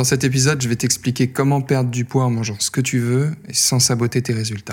Dans cet épisode, je vais t'expliquer comment perdre du poids en mangeant ce que tu veux et sans saboter tes résultats.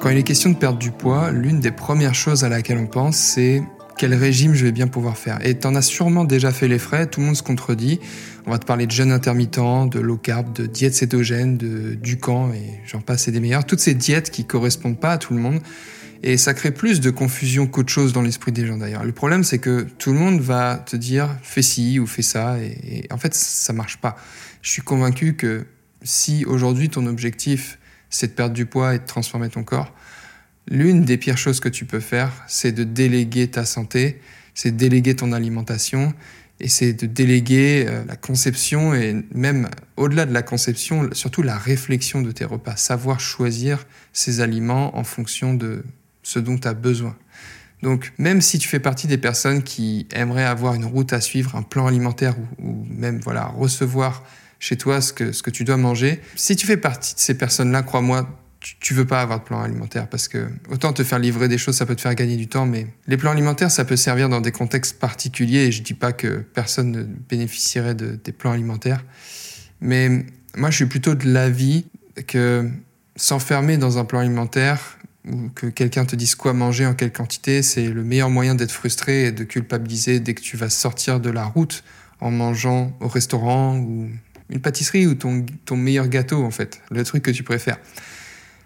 Quand il est question de perdre du poids, l'une des premières choses à laquelle on pense, c'est quel régime je vais bien pouvoir faire. Et t'en as sûrement déjà fait les frais, tout le monde se contredit. On va te parler de jeûne intermittent, de low carb, de diète cétogène, de Ducan, et j'en passe et des meilleurs. Toutes ces diètes qui correspondent pas à tout le monde. Et ça crée plus de confusion qu'autre chose dans l'esprit des gens d'ailleurs. Le problème, c'est que tout le monde va te dire fais ci ou fais ça, et, et en fait, ça marche pas. Je suis convaincu que si aujourd'hui ton objectif c'est de perdre du poids et de transformer ton corps, l'une des pires choses que tu peux faire, c'est de déléguer ta santé, c'est de déléguer ton alimentation et c'est de déléguer euh, la conception et même au-delà de la conception, surtout la réflexion de tes repas, savoir choisir ces aliments en fonction de ce dont tu as besoin. Donc même si tu fais partie des personnes qui aimeraient avoir une route à suivre, un plan alimentaire ou, même voilà recevoir chez toi ce que, ce que tu dois manger, si tu fais partie de ces personnes-là, crois-moi, tu, veux pas avoir de plan alimentaire parce que autant te faire livrer des choses, ça peut te faire gagner du temps, mais les plans alimentaires, ça peut servir dans des contextes particuliers et je dis pas que personne ne bénéficierait de, des plans alimentaires, mais moi je suis plutôt de l'avis que s'enfermer dans un plan alimentaire ou que quelqu'un te dise quoi manger en quelle quantité, c'est le meilleur moyen d'être frustré et de culpabiliser dès que tu vas sortir de la route en mangeant au restaurant ou une pâtisserie ou ton, ton meilleur gâteau en fait, le truc que tu préfères.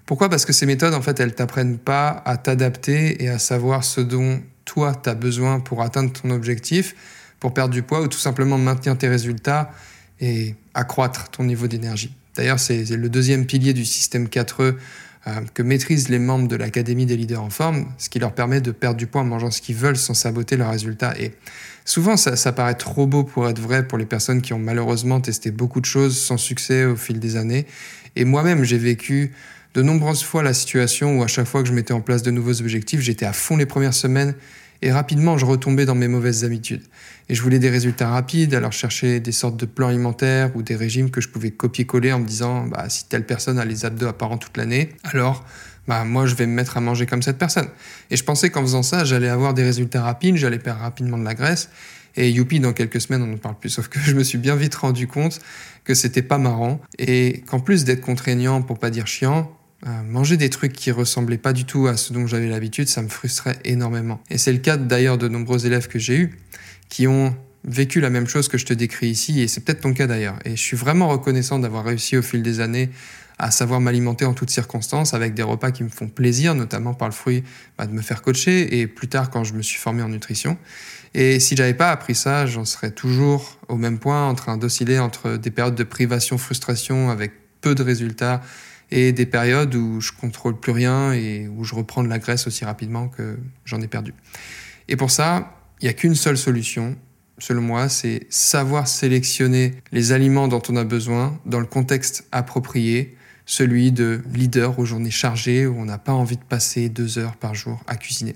Pourquoi? Parce que ces méthodes, en fait, elles t'apprennent pas à t'adapter et à savoir ce dont toi, tu as besoin pour atteindre ton objectif, pour perdre du poids ou tout simplement maintenir tes résultats et accroître ton niveau d'énergie. D'ailleurs, c'est le deuxième pilier du système 4E euh, que maîtrisent les membres de l'Académie des leaders en forme, ce qui leur permet de perdre du poids en mangeant ce qu'ils veulent sans saboter leurs résultats. Et souvent, ça, ça paraît trop beau pour être vrai pour les personnes qui ont malheureusement testé beaucoup de choses sans succès au fil des années. Et moi-même, j'ai vécu de nombreuses fois la situation où à chaque fois que je mettais en place de nouveaux objectifs, j'étais à fond les premières semaines et rapidement je retombais dans mes mauvaises habitudes. Et je voulais des résultats rapides, alors chercher des sortes de plans alimentaires ou des régimes que je pouvais copier-coller en me disant bah, si telle personne a les abdos apparents toute l'année, alors bah, moi je vais me mettre à manger comme cette personne. Et je pensais qu'en faisant ça, j'allais avoir des résultats rapides, j'allais perdre rapidement de la graisse. Et youpi, dans quelques semaines, on n'en parle plus. Sauf que je me suis bien vite rendu compte que c'était pas marrant et qu'en plus d'être contraignant, pour pas dire chiant, euh, manger des trucs qui ressemblaient pas du tout à ce dont j'avais l'habitude, ça me frustrait énormément. Et c'est le cas d'ailleurs de nombreux élèves que j'ai eus qui ont vécu la même chose que je te décris ici, et c'est peut-être ton cas d'ailleurs. Et je suis vraiment reconnaissant d'avoir réussi au fil des années à savoir m'alimenter en toutes circonstances avec des repas qui me font plaisir, notamment par le fruit bah, de me faire coacher et plus tard quand je me suis formé en nutrition. Et si j'avais pas appris ça, j'en serais toujours au même point en train d'osciller entre des périodes de privation, frustration avec peu de résultats et des périodes où je contrôle plus rien et où je reprends de la graisse aussi rapidement que j'en ai perdu. Et pour ça, il n'y a qu'une seule solution, selon moi, c'est savoir sélectionner les aliments dont on a besoin dans le contexte approprié, celui de leader aux journées chargées où on n'a pas envie de passer deux heures par jour à cuisiner.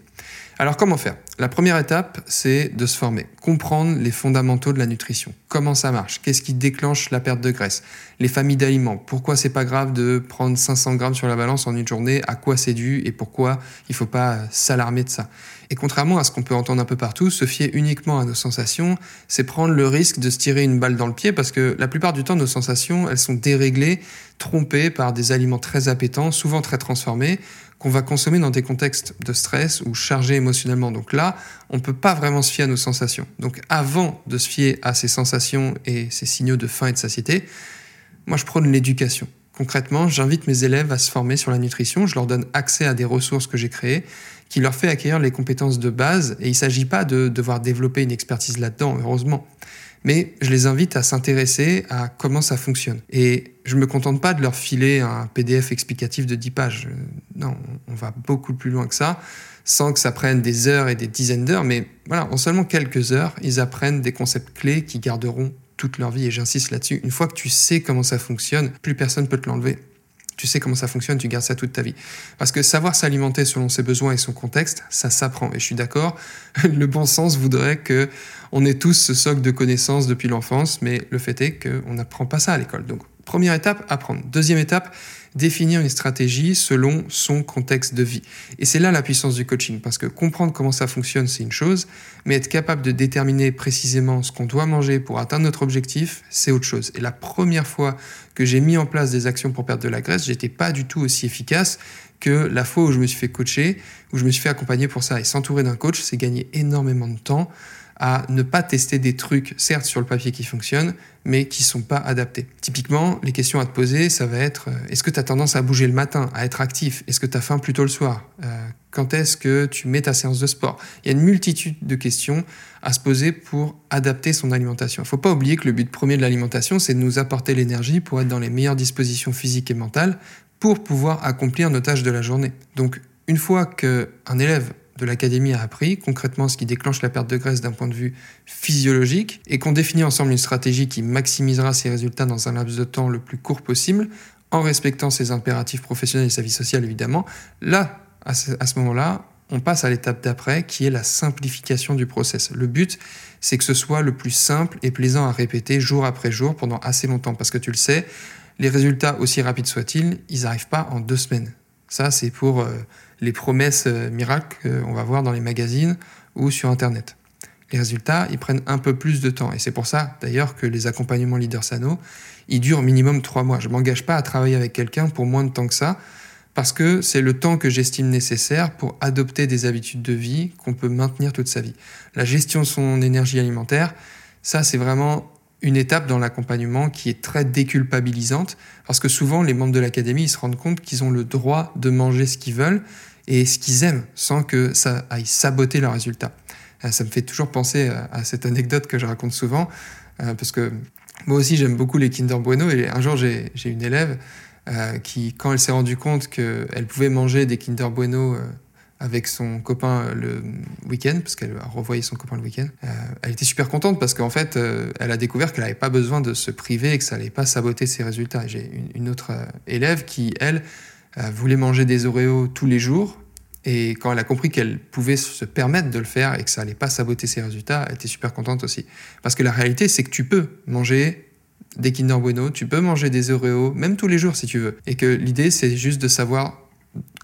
Alors comment faire? La première étape, c'est de se former, comprendre les fondamentaux de la nutrition. Comment ça marche? Qu'est-ce qui déclenche la perte de graisse? Les familles d'aliments. Pourquoi c'est pas grave de prendre 500 grammes sur la balance en une journée? À quoi c'est dû? Et pourquoi il faut pas s'alarmer de ça? Et contrairement à ce qu'on peut entendre un peu partout, se fier uniquement à nos sensations, c'est prendre le risque de se tirer une balle dans le pied parce que la plupart du temps, nos sensations, elles sont déréglées, trompées par des aliments très appétants, souvent très transformés qu'on va consommer dans des contextes de stress ou chargés émotionnellement. Donc là, on ne peut pas vraiment se fier à nos sensations. Donc avant de se fier à ces sensations et ces signaux de faim et de satiété, moi je prône l'éducation. Concrètement, j'invite mes élèves à se former sur la nutrition, je leur donne accès à des ressources que j'ai créées qui leur fait acquérir les compétences de base et il ne s'agit pas de devoir développer une expertise là-dedans, heureusement mais je les invite à s'intéresser à comment ça fonctionne. Et je ne me contente pas de leur filer un PDF explicatif de 10 pages. Non, on va beaucoup plus loin que ça, sans que ça prenne des heures et des dizaines d'heures, mais voilà, en seulement quelques heures, ils apprennent des concepts clés qui garderont toute leur vie. Et j'insiste là-dessus, une fois que tu sais comment ça fonctionne, plus personne peut te l'enlever. Tu sais comment ça fonctionne, tu gardes ça toute ta vie. Parce que savoir s'alimenter selon ses besoins et son contexte, ça s'apprend. Et je suis d'accord, le bon sens voudrait que on ait tous ce socle de connaissances depuis l'enfance, mais le fait est qu'on n'apprend pas ça à l'école. Donc, première étape, apprendre. Deuxième étape, définir une stratégie selon son contexte de vie. Et c'est là la puissance du coaching, parce que comprendre comment ça fonctionne, c'est une chose, mais être capable de déterminer précisément ce qu'on doit manger pour atteindre notre objectif, c'est autre chose. Et la première fois que j'ai mis en place des actions pour perdre de la graisse, j'étais pas du tout aussi efficace que la fois où je me suis fait coacher, où je me suis fait accompagner pour ça. Et s'entourer d'un coach, c'est gagner énormément de temps à ne pas tester des trucs, certes sur le papier qui fonctionnent, mais qui sont pas adaptés. Typiquement, les questions à te poser, ça va être euh, est-ce que tu as tendance à bouger le matin, à être actif? Est-ce que tu as faim plutôt le soir? Euh, Quand est-ce que tu mets ta séance de sport? Il y a une multitude de questions à se poser pour adapter son alimentation. Il faut pas oublier que le but premier de l'alimentation, c'est de nous apporter l'énergie pour être dans les meilleures dispositions physiques et mentales pour pouvoir accomplir nos tâches de la journée. Donc, une fois qu'un élève de l'académie a appris concrètement ce qui déclenche la perte de graisse d'un point de vue physiologique et qu'on définit ensemble une stratégie qui maximisera ses résultats dans un laps de temps le plus court possible en respectant ses impératifs professionnels et sa vie sociale évidemment, là, à ce, moment-là, on passe à l'étape d'après qui est la simplification du process. Le but, c'est que ce soit le plus simple et plaisant à répéter jour après jour pendant assez longtemps parce que tu le sais, les résultats, aussi rapides soient-ils, ils n'arrivent pas en deux semaines. Ça, c'est pour euh, les promesses euh, miracles qu'on va voir dans les magazines ou sur Internet. Les résultats, ils prennent un peu plus de temps. Et c'est pour ça, d'ailleurs, que les accompagnements Leader Sano, ils durent minimum trois mois. Je ne m'engage pas à travailler avec quelqu'un pour moins de temps que ça, parce que c'est le temps que j'estime nécessaire pour adopter des habitudes de vie qu'on peut maintenir toute sa vie. La gestion de son énergie alimentaire, ça, c'est vraiment une étape dans l'accompagnement qui est très déculpabilisante, parce que souvent les membres de l'académie ils se rendent compte qu'ils ont le droit de manger ce qu'ils veulent et ce qu'ils aiment, sans que ça aille saboter leurs résultats. Euh, ça me fait toujours penser à cette anecdote que je raconte souvent, euh, parce que moi aussi j'aime beaucoup les Kinder Bueno, et un jour j'ai une élève euh, qui, quand elle s'est rendue compte qu'elle pouvait manger des Kinder Bueno avec son copain euh, le week-end, parce qu'elle a revoyé son copain le week-end. Euh, elle était super contente parce qu'en fait, euh, elle a découvert qu'elle n'avait pas besoin de se priver et que ça n'allait pas saboter ses résultats. J'ai une, autre élève qui, elle, voulait manger des Oreos tous les jours. Et quand elle a compris qu'elle pouvait se permettre de le faire et que ça n'allait pas saboter ses résultats, elle était super contente aussi. Parce que la réalité, c'est que tu peux manger des Kinder Bueno, tu peux manger des Oreos, même tous les jours si tu veux. Et que l'idée, c'est juste de savoir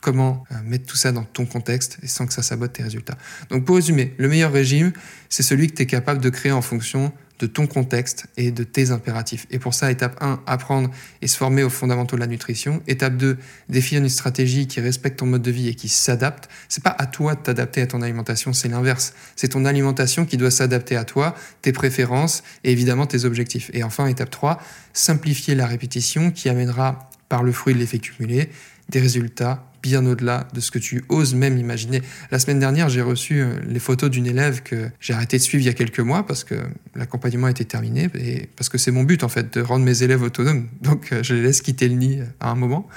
comment euh, mettre tout ça dans ton contexte et sans que ça sabote tes résultats. Donc pour résumer, le meilleur régime, c'est celui que tu es capable de créer en fonction de ton contexte et de tes impératifs. Et pour ça, étape 1, apprendre et se former aux fondamentaux de la nutrition. Étape 2, définir une stratégie qui respecte ton mode de vie et qui s'adapte. C'est pas à toi de t'adapter à ton alimentation, c'est l'inverse. C'est ton alimentation qui doit s'adapter à toi, tes préférences et évidemment tes objectifs. Et enfin, étape 3, simplifier la répétition qui amènera par le fruit de l'effet cumulé des résultats bien au-delà de ce que tu oses même imaginer. La semaine dernière, j'ai reçu euh, les photos d'une élève que j'ai arrêté de suivre il y a quelques mois parce que l'accompagnement était terminé et parce que c'est mon but en fait de rendre mes élèves autonomes. Donc euh, je les laisse quitter le nid à un moment.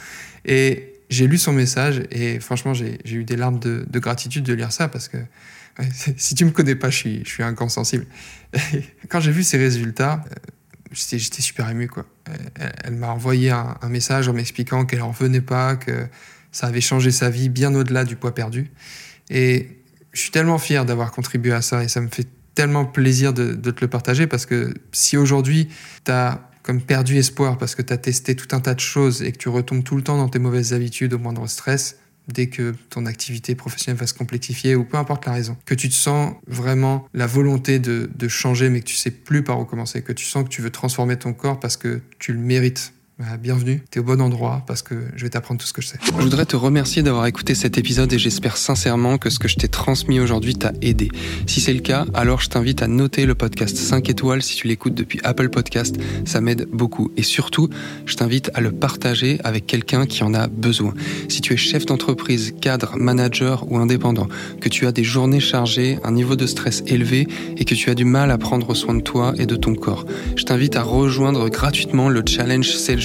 Et j'ai lu son message et franchement, j'ai eu des larmes de, gratitude de lire ça parce que si tu me connais pas, je suis, je suis un grand sensible. quand j'ai vu ces résultats, euh, j'étais super ému quoi. Elle, m'a envoyé un, un, message en m'expliquant qu'elle en revenait pas, que ça avait changé sa vie bien au-delà du poids perdu. Et je suis tellement fier d'avoir contribué à ça et ça me fait tellement plaisir de, te le partager parce que si aujourd'hui tu as comme perdu espoir parce que tu as testé tout un tas de choses et que tu retombes tout le temps dans tes mauvaises habitudes au moindre stress, dès que ton activité professionnelle va se complexifier ou peu importe la raison, que tu te sens vraiment la volonté de, de changer mais que tu sais plus par où commencer, que tu sens que tu veux transformer ton corps parce que tu le mérites bienvenue, tu es au bon endroit parce que je vais t'apprendre tout ce que je sais. Je voudrais te remercier d'avoir écouté cet épisode et j'espère sincèrement que ce que je t'ai transmis aujourd'hui t'a aidé. Si c'est le cas, alors je t'invite à noter le podcast 5 étoiles si tu l'écoutes depuis Apple Podcast, ça m'aide beaucoup. Et surtout, je t'invite à le partager avec quelqu'un qui en a besoin. Si tu es chef d'entreprise, cadre, manager ou indépendant, que tu as des journées chargées, un niveau de stress élevé et que tu as du mal à prendre soin de toi et de ton corps, je t'invite à rejoindre gratuitement le challenge Self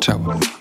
Ciao.